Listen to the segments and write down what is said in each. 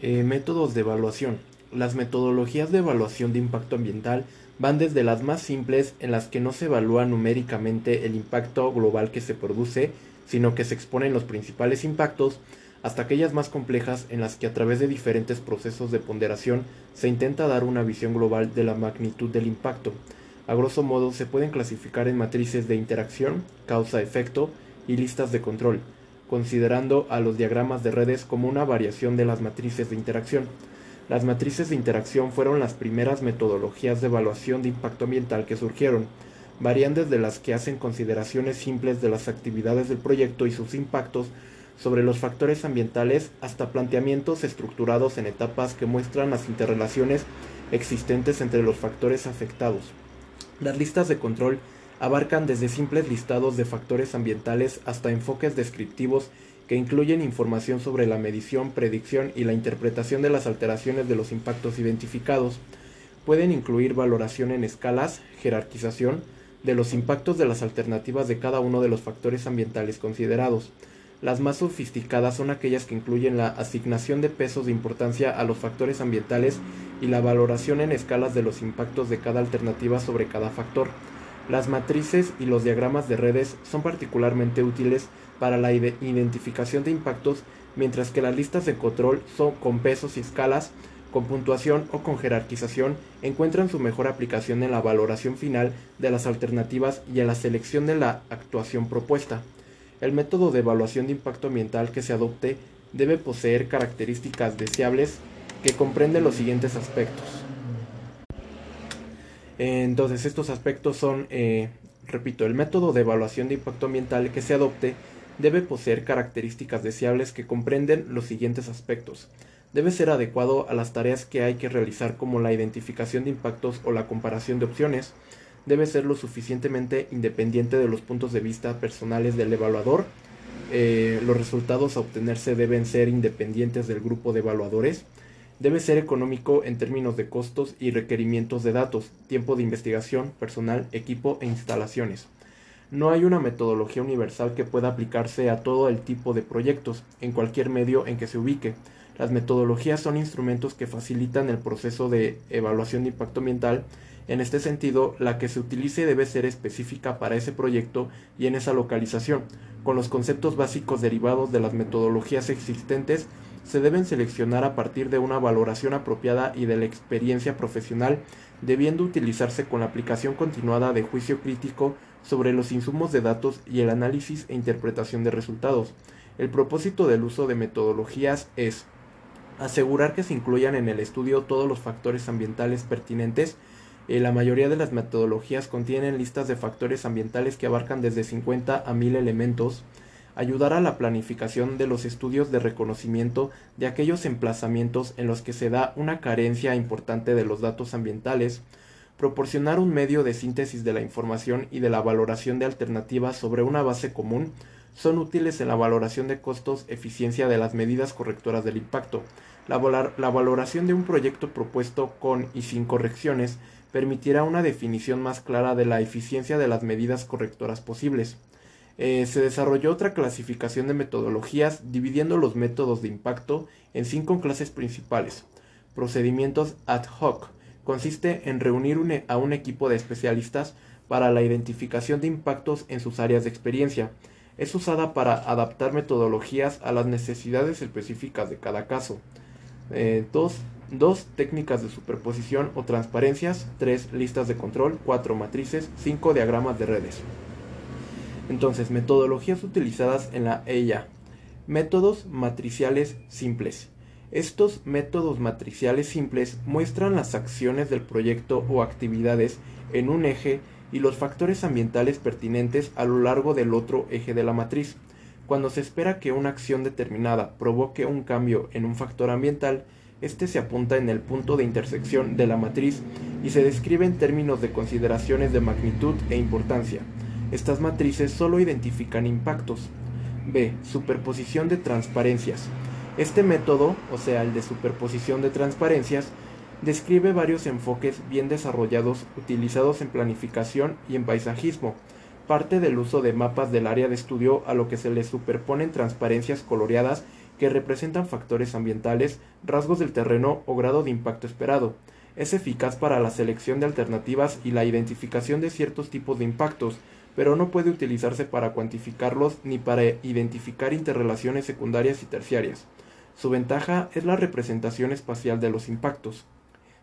Eh, métodos de evaluación. Las metodologías de evaluación de impacto ambiental van desde las más simples en las que no se evalúa numéricamente el impacto global que se produce, sino que se exponen los principales impactos, hasta aquellas más complejas en las que a través de diferentes procesos de ponderación se intenta dar una visión global de la magnitud del impacto. A grosso modo se pueden clasificar en matrices de interacción, causa-efecto y listas de control considerando a los diagramas de redes como una variación de las matrices de interacción. Las matrices de interacción fueron las primeras metodologías de evaluación de impacto ambiental que surgieron. Varían desde las que hacen consideraciones simples de las actividades del proyecto y sus impactos sobre los factores ambientales hasta planteamientos estructurados en etapas que muestran las interrelaciones existentes entre los factores afectados. Las listas de control abarcan desde simples listados de factores ambientales hasta enfoques descriptivos que incluyen información sobre la medición, predicción y la interpretación de las alteraciones de los impactos identificados. Pueden incluir valoración en escalas, jerarquización de los impactos de las alternativas de cada uno de los factores ambientales considerados. Las más sofisticadas son aquellas que incluyen la asignación de pesos de importancia a los factores ambientales y la valoración en escalas de los impactos de cada alternativa sobre cada factor. Las matrices y los diagramas de redes son particularmente útiles para la identificación de impactos, mientras que las listas de control son con pesos y escalas, con puntuación o con jerarquización encuentran su mejor aplicación en la valoración final de las alternativas y en la selección de la actuación propuesta. El método de evaluación de impacto ambiental que se adopte debe poseer características deseables que comprenden los siguientes aspectos. Entonces estos aspectos son, eh, repito, el método de evaluación de impacto ambiental que se adopte debe poseer características deseables que comprenden los siguientes aspectos. Debe ser adecuado a las tareas que hay que realizar como la identificación de impactos o la comparación de opciones. Debe ser lo suficientemente independiente de los puntos de vista personales del evaluador. Eh, los resultados a obtenerse deben ser independientes del grupo de evaluadores Debe ser económico en términos de costos y requerimientos de datos, tiempo de investigación, personal, equipo e instalaciones. No hay una metodología universal que pueda aplicarse a todo el tipo de proyectos, en cualquier medio en que se ubique. Las metodologías son instrumentos que facilitan el proceso de evaluación de impacto ambiental. En este sentido, la que se utilice debe ser específica para ese proyecto y en esa localización, con los conceptos básicos derivados de las metodologías existentes se deben seleccionar a partir de una valoración apropiada y de la experiencia profesional, debiendo utilizarse con la aplicación continuada de juicio crítico sobre los insumos de datos y el análisis e interpretación de resultados. El propósito del uso de metodologías es asegurar que se incluyan en el estudio todos los factores ambientales pertinentes. Eh, la mayoría de las metodologías contienen listas de factores ambientales que abarcan desde 50 a 1000 elementos ayudar a la planificación de los estudios de reconocimiento de aquellos emplazamientos en los que se da una carencia importante de los datos ambientales, proporcionar un medio de síntesis de la información y de la valoración de alternativas sobre una base común, son útiles en la valoración de costos eficiencia de las medidas correctoras del impacto. La, valoración de un proyecto propuesto con y sin correcciones permitirá una definición más clara de la eficiencia de las medidas correctoras posibles. Eh, se desarrolló otra clasificación de metodologías dividiendo los métodos de impacto en cinco clases principales. Procedimientos ad hoc. Consiste en reunir e, a un equipo de especialistas para la identificación de impactos en sus áreas de experiencia. Es usada para adaptar metodologías a las necesidades específicas de cada caso. Eh, dos, dos técnicas de superposición o transparencias, tres listas de control, cuatro matrices, cinco diagramas de redes. Entonces, metodologías utilizadas en la EIA. Métodos matriciales simples. Estos métodos matriciales simples muestran las acciones del proyecto o actividades en un eje y los factores ambientales pertinentes a lo largo del otro eje de la matriz. Cuando se espera que una acción determinada provoque un cambio en un factor ambiental, este se apunta en el punto de intersección de la matriz y se describe en términos de consideraciones de magnitud e importancia. Estas matrices solo identifican impactos. B. Superposición de transparencias. Este método, o sea, el de superposición de transparencias, describe varios enfoques bien desarrollados utilizados en planificación y en paisajismo. Parte del uso de mapas del área de estudio a lo que se le superponen transparencias coloreadas que representan factores ambientales, rasgos del terreno o grado de impacto esperado. Es eficaz para la selección de alternativas y la identificación de ciertos tipos de impactos, pero no puede utilizarse para cuantificarlos ni para identificar interrelaciones secundarias y terciarias. Su ventaja es la representación espacial de los impactos.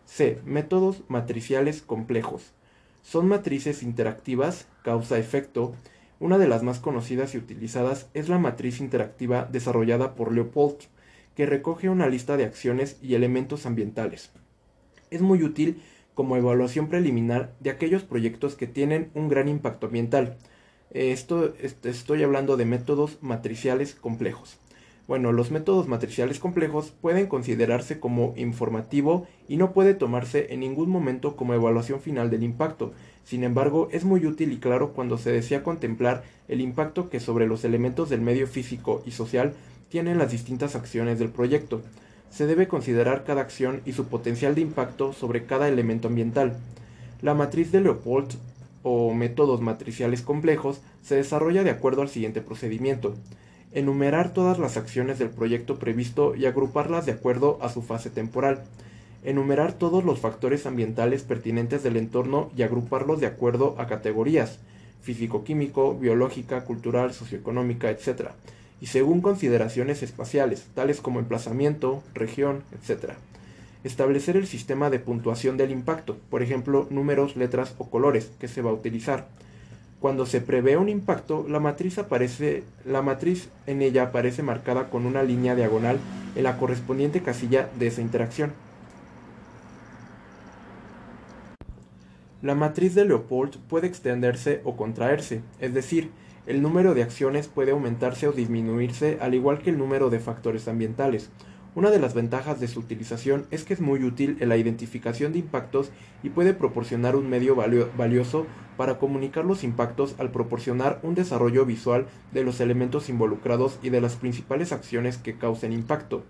C. Métodos matriciales complejos. Son matrices interactivas, causa-efecto. Una de las más conocidas y utilizadas es la matriz interactiva desarrollada por Leopold, que recoge una lista de acciones y elementos ambientales. Es muy útil como evaluación preliminar de aquellos proyectos que tienen un gran impacto ambiental. Esto, estoy hablando de métodos matriciales complejos. Bueno, los métodos matriciales complejos pueden considerarse como informativo y no puede tomarse en ningún momento como evaluación final del impacto. Sin embargo, es muy útil y claro cuando se desea contemplar el impacto que sobre los elementos del medio físico y social tienen las distintas acciones del proyecto. Se debe considerar cada acción y su potencial de impacto sobre cada elemento ambiental. La matriz de Leopold o métodos matriciales complejos se desarrolla de acuerdo al siguiente procedimiento enumerar todas las acciones del proyecto previsto y agruparlas de acuerdo a su fase temporal, enumerar todos los factores ambientales pertinentes del entorno y agruparlos de acuerdo a categorías, físico-químico, biológica, cultural, socioeconómica, etc., y según consideraciones espaciales, tales como emplazamiento, región, etc. Establecer el sistema de puntuación del impacto, por ejemplo, números, letras o colores, que se va a utilizar cuando se prevé un impacto, la matriz, aparece, la matriz en ella aparece marcada con una línea diagonal en la correspondiente casilla de esa interacción. La matriz de Leopold puede extenderse o contraerse, es decir, el número de acciones puede aumentarse o disminuirse al igual que el número de factores ambientales. Una de las ventajas de su utilización es que es muy útil en la identificación de impactos y puede proporcionar un medio valioso para comunicar los impactos al proporcionar un desarrollo visual de los elementos involucrados y de las principales acciones que causen impacto.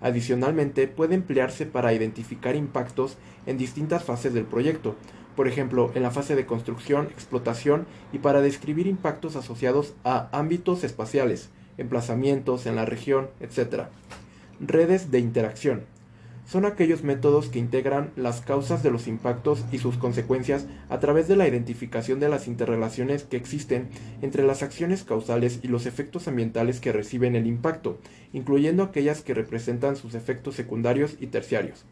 Adicionalmente, puede emplearse para identificar impactos en distintas fases del proyecto, por ejemplo, en la fase de construcción, explotación y para describir impactos asociados a ámbitos espaciales, emplazamientos en la región, etc. Redes de interacción. Son aquellos métodos que integran las causas de los impactos y sus consecuencias a través de la identificación de las interrelaciones que existen entre las acciones causales y los efectos ambientales que reciben el impacto, incluyendo aquellas que representan sus efectos secundarios y terciarios.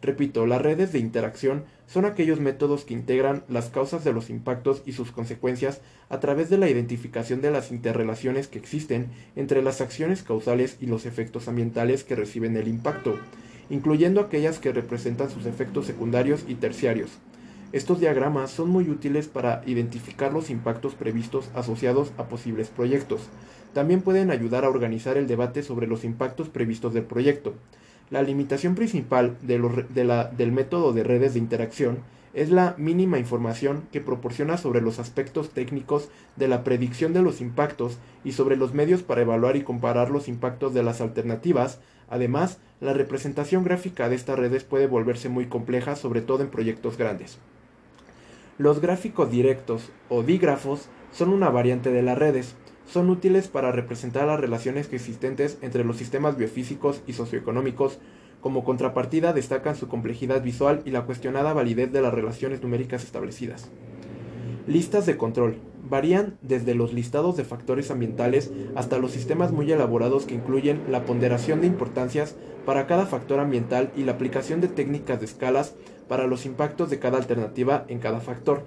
Repito, las redes de interacción son aquellos métodos que integran las causas de los impactos y sus consecuencias a través de la identificación de las interrelaciones que existen entre las acciones causales y los efectos ambientales que reciben el impacto, incluyendo aquellas que representan sus efectos secundarios y terciarios. Estos diagramas son muy útiles para identificar los impactos previstos asociados a posibles proyectos. También pueden ayudar a organizar el debate sobre los impactos previstos del proyecto. La limitación principal del método de redes de interacción es la mínima información que proporciona sobre los aspectos técnicos de la predicción de los impactos y sobre los medios para evaluar y comparar los impactos de las alternativas. Además, la representación gráfica de estas redes puede volverse muy compleja, sobre todo en proyectos grandes. Los gráficos directos o dígrafos son una variante de las redes son útiles para representar las relaciones existentes entre los sistemas biofísicos y socioeconómicos. Como contrapartida destacan su complejidad visual y la cuestionada validez de las relaciones numéricas establecidas. Listas de control. Varían desde los listados de factores ambientales hasta los sistemas muy elaborados que incluyen la ponderación de importancias para cada factor ambiental y la aplicación de técnicas de escalas para los impactos de cada alternativa en cada factor.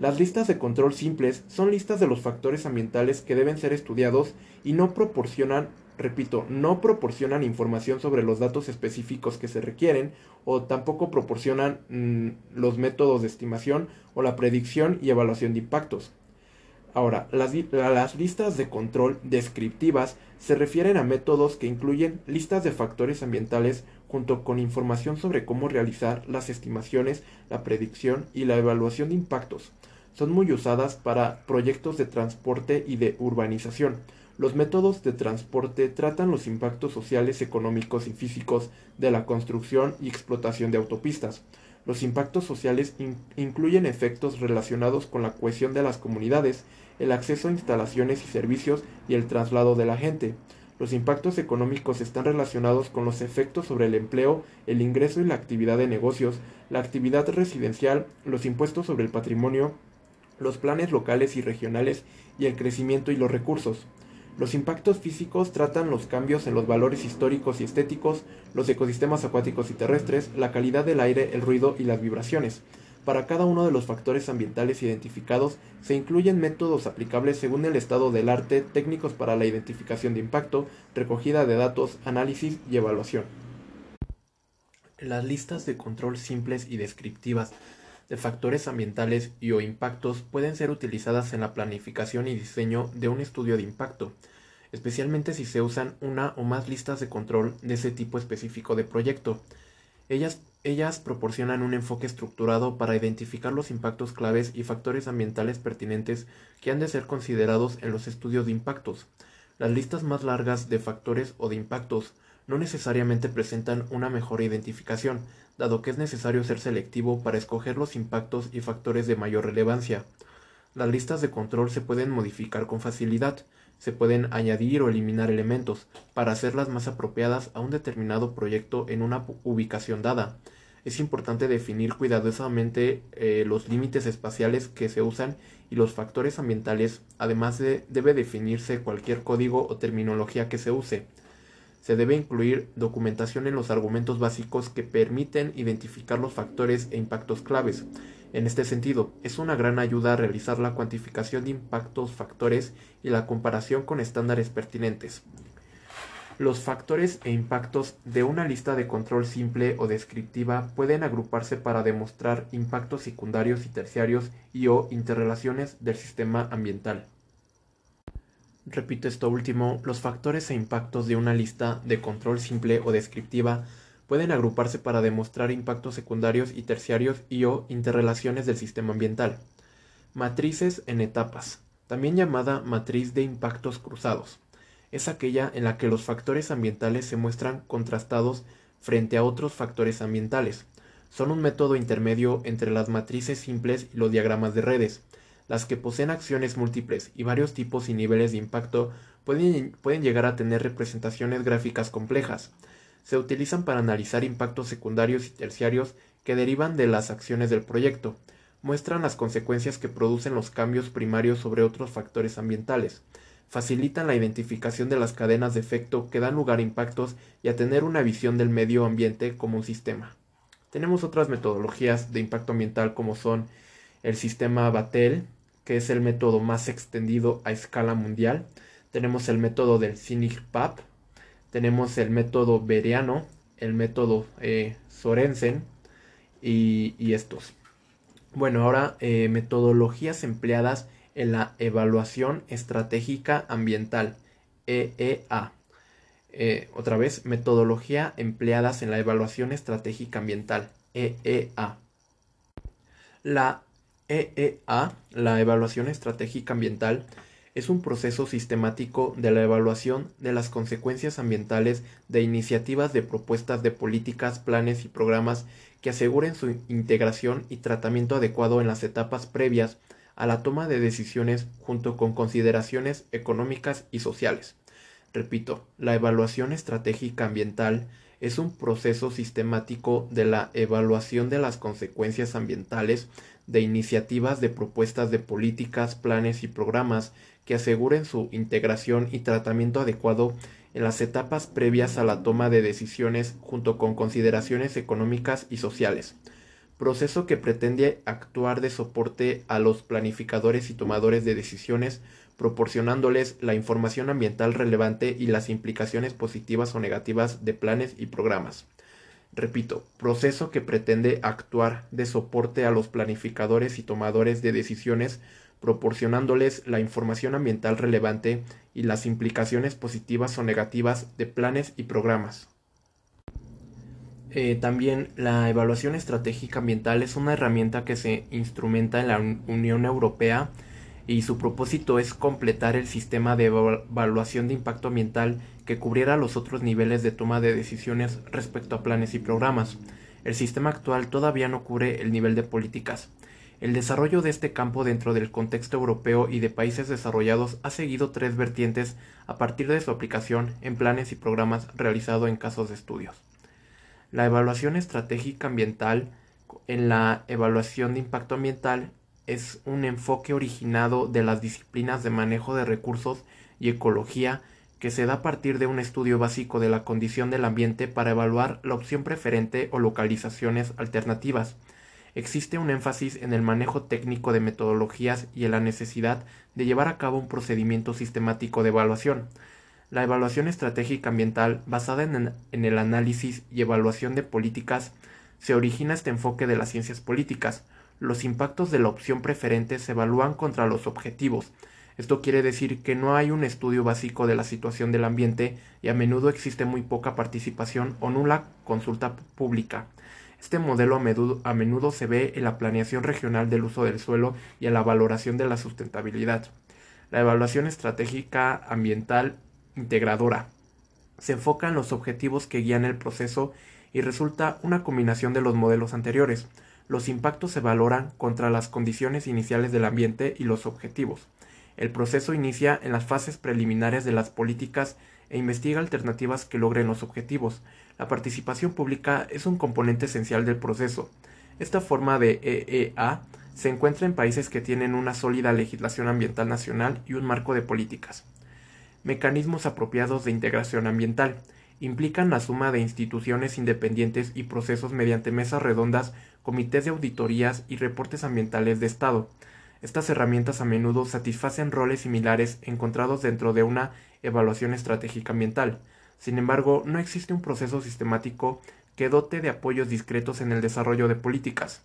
Las listas de control simples son listas de los factores ambientales que deben ser estudiados y no proporcionan, repito, no proporcionan información sobre los datos específicos que se requieren o tampoco proporcionan mm, los métodos de estimación o la predicción y evaluación de impactos. Ahora, las, las, listas de control descriptivas se refieren a métodos que incluyen listas de factores ambientales junto con información sobre cómo realizar las estimaciones, la predicción y la evaluación de impactos. Son muy usadas para proyectos de transporte y de urbanización. Los métodos de transporte tratan los impactos sociales, económicos y físicos de la construcción y explotación de autopistas. Los impactos sociales incluyen efectos relacionados con la cohesión de las comunidades, el acceso a instalaciones y servicios y el traslado de la gente. Los impactos económicos están relacionados con los efectos sobre el empleo, el ingreso y la actividad de negocios, la actividad residencial, los impuestos sobre el patrimonio, los planes locales y regionales y el crecimiento y los recursos. Los impactos físicos tratan los cambios en los valores históricos y estéticos, los ecosistemas acuáticos y terrestres, la calidad del aire, el ruido y las vibraciones. Para cada uno de los factores ambientales identificados se incluyen métodos aplicables según el estado del arte, técnicos para la identificación de impacto, recogida de datos, análisis y evaluación. Las listas de control simples y descriptivas de factores ambientales y o impactos pueden ser utilizadas en la planificación y diseño de un estudio de impacto, especialmente si se usan una o más listas de control de ese tipo específico de proyecto. Ellas, ellas proporcionan un enfoque estructurado para identificar los impactos claves y factores ambientales pertinentes que han de ser considerados en los estudios de impactos. Las listas más largas de factores o de impactos no necesariamente presentan una mejor identificación, dado que es necesario ser selectivo para escoger los impactos y factores de mayor relevancia. Las listas de control se pueden modificar con facilidad, se pueden añadir o eliminar elementos para hacerlas más apropiadas a un determinado proyecto en una ubicación dada. Es importante definir cuidadosamente eh, los límites espaciales que se usan y los factores ambientales, además de, debe definirse cualquier código o terminología que se use se debe incluir documentación en los argumentos básicos que permiten identificar los factores e impactos claves. En este sentido, es una gran ayuda realizar la cuantificación de impactos factores y la comparación con estándares pertinentes. Los factores e impactos de una lista de control simple o descriptiva pueden agruparse para demostrar impactos secundarios y terciarios y o interrelaciones del sistema ambiental. Repito esto último, los factores e impactos de una lista de control simple o descriptiva pueden agruparse para demostrar impactos secundarios y terciarios y o interrelaciones del sistema ambiental. Matrices en etapas, también llamada matriz de impactos cruzados, es aquella en la que los factores ambientales se muestran contrastados frente a otros factores ambientales. Son un método intermedio entre las matrices simples y los diagramas de redes, las que poseen acciones múltiples y varios tipos y niveles de impacto pueden, pueden llegar a tener representaciones gráficas complejas. Se utilizan para analizar impactos secundarios y terciarios que derivan de las acciones del proyecto. Muestran las consecuencias que producen los cambios primarios sobre otros factores ambientales. Facilitan la identificación de las cadenas de efecto que dan lugar a impactos y a tener una visión del medio ambiente como un sistema. Tenemos otras metodologías de impacto ambiental como son el sistema Battelle, que es el método más extendido a escala mundial. Tenemos el método del CINIG-PAP, tenemos el método Beriano, el método eh, Sorensen y, estos. Bueno, ahora eh, metodologías empleadas en la evaluación estratégica ambiental, EEA. Eh, otra vez, metodología empleadas en la evaluación estratégica ambiental, EEA. La EEA, la evaluación estratégica ambiental, es un proceso sistemático de la evaluación de las consecuencias ambientales de iniciativas de propuestas de políticas, planes y programas que aseguren su integración y tratamiento adecuado en las etapas previas a la toma de decisiones junto con consideraciones económicas y sociales. Repito, la evaluación estratégica ambiental es un proceso sistemático de la evaluación de las consecuencias ambientales de iniciativas de propuestas de políticas, planes y programas que aseguren su integración y tratamiento adecuado en las etapas previas a la toma de decisiones junto con consideraciones económicas y sociales. Proceso que pretende actuar de soporte a los planificadores y tomadores de decisiones, proporcionándoles la información ambiental relevante y las implicaciones positivas o negativas de planes y programas. Repito, proceso que pretende actuar de soporte a los planificadores y tomadores de decisiones, proporcionándoles la información ambiental relevante y las implicaciones positivas o negativas de planes y programas. Eh, también la evaluación estratégica ambiental es una herramienta que se instrumenta en la Unión Europea y su propósito es completar el sistema de evaluación de impacto ambiental que cubriera los otros niveles de toma de decisiones respecto a planes y programas. El sistema actual todavía no cubre el nivel de políticas. El desarrollo de este campo dentro del contexto europeo y de países desarrollados ha seguido tres vertientes a partir de su aplicación en planes y programas realizados en casos de estudios. La evaluación estratégica ambiental en la evaluación de impacto ambiental es un enfoque originado de las disciplinas de manejo de recursos y ecología que se da a partir de un estudio básico de la condición del ambiente para evaluar la opción preferente o localizaciones alternativas existe un énfasis en el manejo técnico de metodologías y en la necesidad de llevar a cabo un procedimiento sistemático de evaluación. La evaluación estratégica ambiental, basada en, el análisis y evaluación de políticas, se origina este enfoque de las ciencias políticas. Los impactos de la opción preferente se evalúan contra los objetivos. Esto quiere decir que no hay un estudio básico de la situación del ambiente y a menudo existe muy poca participación o nula consulta pública. Este modelo a menudo, se ve en la planeación regional del uso del suelo y en la valoración de la sustentabilidad. La evaluación estratégica ambiental integradora se enfoca en los objetivos que guían el proceso y resulta una combinación de los modelos anteriores. Los impactos se valoran contra las condiciones iniciales del ambiente y los objetivos. El proceso inicia en las fases preliminares de las políticas e investiga alternativas que logren los objetivos. La participación pública es un componente esencial del proceso. Esta forma de EEA se encuentra en países que tienen una sólida legislación ambiental nacional y un marco de políticas. Mecanismos apropiados de integración ambiental implican la suma de instituciones independientes y procesos mediante mesas redondas, comités de auditorías y reportes ambientales de Estado. Estas herramientas a menudo satisfacen roles similares encontrados dentro de una evaluación estratégica ambiental. Sin embargo, no existe un proceso sistemático que dote de apoyos discretos en el desarrollo de políticas.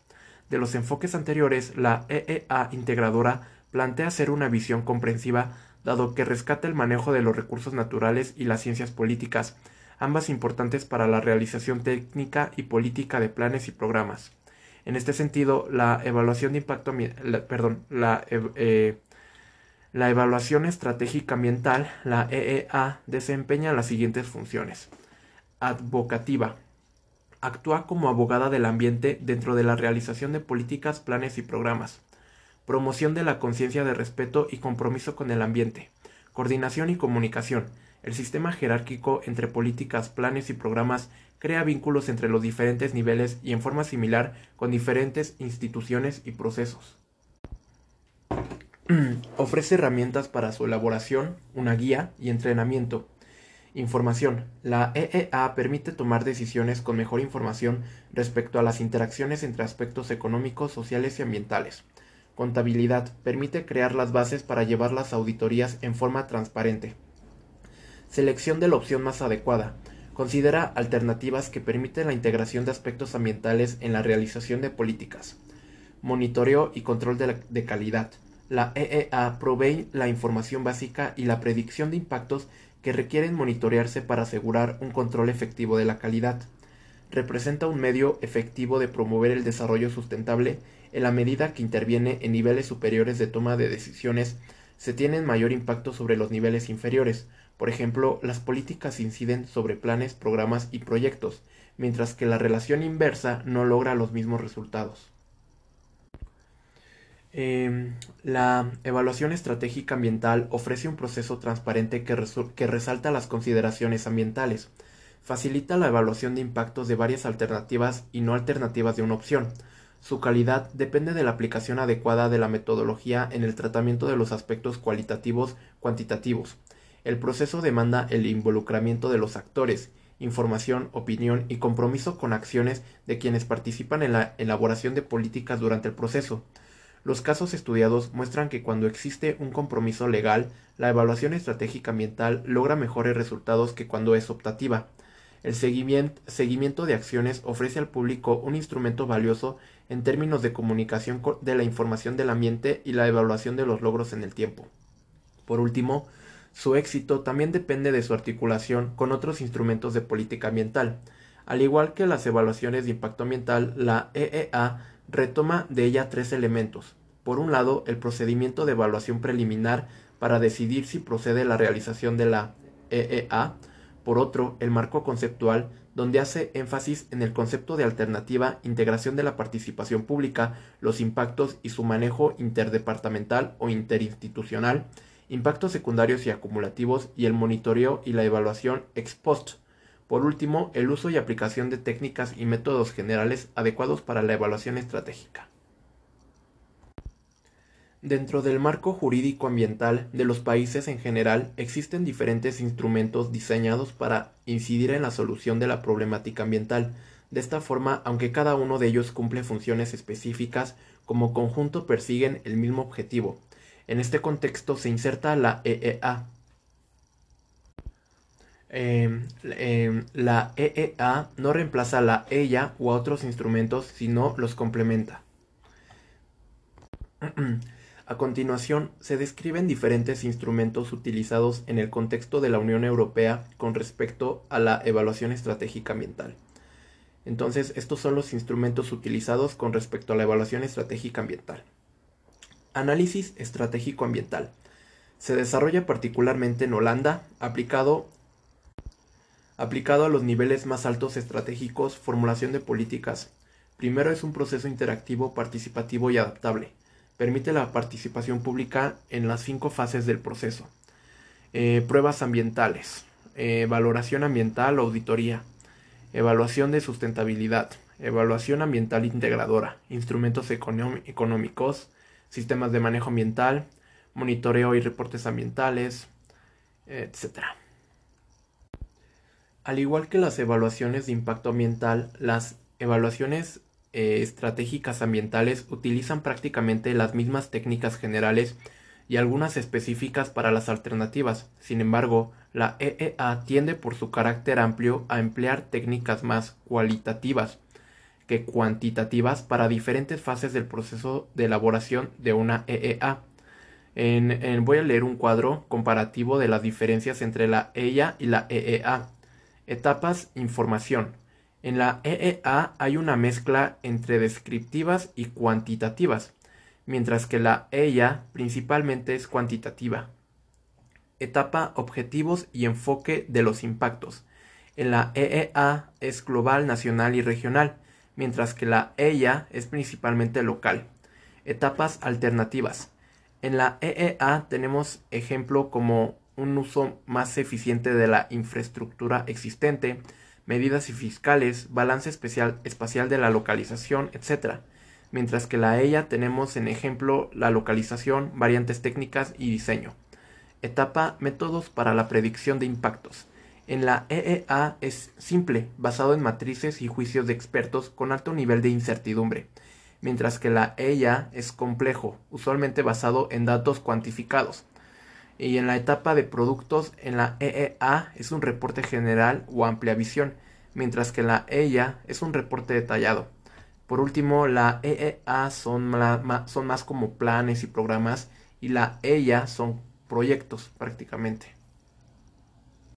De los enfoques anteriores, la EEA integradora plantea ser una visión comprensiva, dado que rescata el manejo de los recursos naturales y las ciencias políticas, ambas importantes para la realización técnica y política de planes y programas. En este sentido, la evaluación de impacto, perdón, la, eh, la evaluación estratégica ambiental, la EEA, desempeña las siguientes funciones. Advocativa. Actúa como abogada del ambiente dentro de la realización de políticas, planes y programas. Promoción de la conciencia de respeto y compromiso con el ambiente. Coordinación y comunicación. El sistema jerárquico entre políticas, planes y programas crea vínculos entre los diferentes niveles y en forma similar con diferentes instituciones y procesos. Ofrece herramientas para su elaboración, una guía y entrenamiento. Información. La EEA permite tomar decisiones con mejor información respecto a las interacciones entre aspectos económicos, sociales y ambientales. Contabilidad. Permite crear las bases para llevar las auditorías en forma transparente. Selección de la opción más adecuada. Considera alternativas que permiten la integración de aspectos ambientales en la realización de políticas. Monitoreo y control de calidad la EEA provee la información básica y la predicción de impactos que requieren monitorearse para asegurar un control efectivo de la calidad. Representa un medio efectivo de promover el desarrollo sustentable en la medida que interviene en niveles superiores de toma de decisiones se tienen mayor impacto sobre los niveles inferiores. Por ejemplo, las políticas inciden sobre planes, programas y proyectos, mientras que la relación inversa no logra los mismos resultados. Em, la evaluación estratégica ambiental ofrece un proceso transparente que, que resalta las consideraciones ambientales, facilita la evaluación de impactos de varias alternativas y no alternativas de una opción. Su calidad depende de la aplicación adecuada de la metodología en el tratamiento de los aspectos cualitativos cuantitativos. El proceso demanda el involucramiento de los actores, información, opinión y compromiso con acciones de quienes participan en la elaboración de políticas durante el proceso. Los casos estudiados muestran que cuando existe un compromiso legal, la evaluación estratégica ambiental logra mejores resultados que cuando es optativa. El seguimiento, de acciones ofrece al público un instrumento valioso en términos de comunicación de la información del ambiente y la evaluación de los logros en el tiempo. Por último, su éxito también depende de su articulación con otros instrumentos de política ambiental. Al igual que las evaluaciones de impacto ambiental, la EEA retoma de ella tres elementos. Por un lado, el procedimiento de evaluación preliminar para decidir si procede la realización de la EEA. Por otro, el marco conceptual, donde hace énfasis en el concepto de alternativa, integración de la participación pública, los impactos y su manejo interdepartamental o interinstitucional, impactos secundarios y acumulativos y el monitoreo y la evaluación ex post. Por último, el uso y aplicación de técnicas y métodos generales adecuados para la evaluación estratégica. Dentro del marco jurídico ambiental de los países en general existen diferentes instrumentos diseñados para incidir en la solución de la problemática ambiental. De esta forma, aunque cada uno de ellos cumple funciones específicas, como conjunto persiguen el mismo objetivo. En este contexto se inserta la EEA. Em, em, la EEA no reemplaza a la EIA u otros instrumentos, sino los complementa. A continuación, se describen diferentes instrumentos utilizados en el contexto de la Unión Europea con respecto a la evaluación estratégica ambiental. Entonces, estos son los instrumentos utilizados con respecto a la evaluación estratégica ambiental. Análisis estratégico ambiental. Se desarrolla particularmente en Holanda, aplicado, aplicado a los niveles más altos estratégicos, formulación de políticas. Primero es un proceso interactivo, participativo y adaptable permite la participación pública en las cinco fases del proceso. Eh, pruebas ambientales, eh, valoración ambiental auditoría, evaluación de sustentabilidad, evaluación ambiental integradora, instrumentos económicos, sistemas de manejo ambiental, monitoreo y reportes ambientales, etc. Al igual que las evaluaciones de impacto ambiental, las evaluaciones eh, estratégicas ambientales utilizan prácticamente las mismas técnicas generales y algunas específicas para las alternativas. Sin embargo, la EEA tiende por su carácter amplio a emplear técnicas más cualitativas que cuantitativas para diferentes fases del proceso de elaboración de una EEA. voy a leer un cuadro comparativo de las diferencias entre la EIA y la EEA. Etapas, información. En la EEA hay una mezcla entre descriptivas y cuantitativas, mientras que la EIA principalmente es cuantitativa. Etapa objetivos y enfoque de los impactos. En la EEA es global, nacional y regional, mientras que la EIA es principalmente local. Etapas alternativas. En la EEA tenemos ejemplo como un uso más eficiente de la infraestructura existente, medidas y fiscales, balance espacial de la localización, etc. Mientras que la EIA tenemos en ejemplo la localización, variantes técnicas y diseño. Etapa métodos para la predicción de impactos. En la EEA es simple, basado en matrices y juicios de expertos con alto nivel de incertidumbre, mientras que la EIA es complejo, usualmente basado en datos cuantificados. Y en la etapa de productos, en la EEA es un reporte general o amplia visión, mientras que la EIA es un reporte detallado. Por último, la EEA son, más como planes y programas y la EIA son proyectos prácticamente.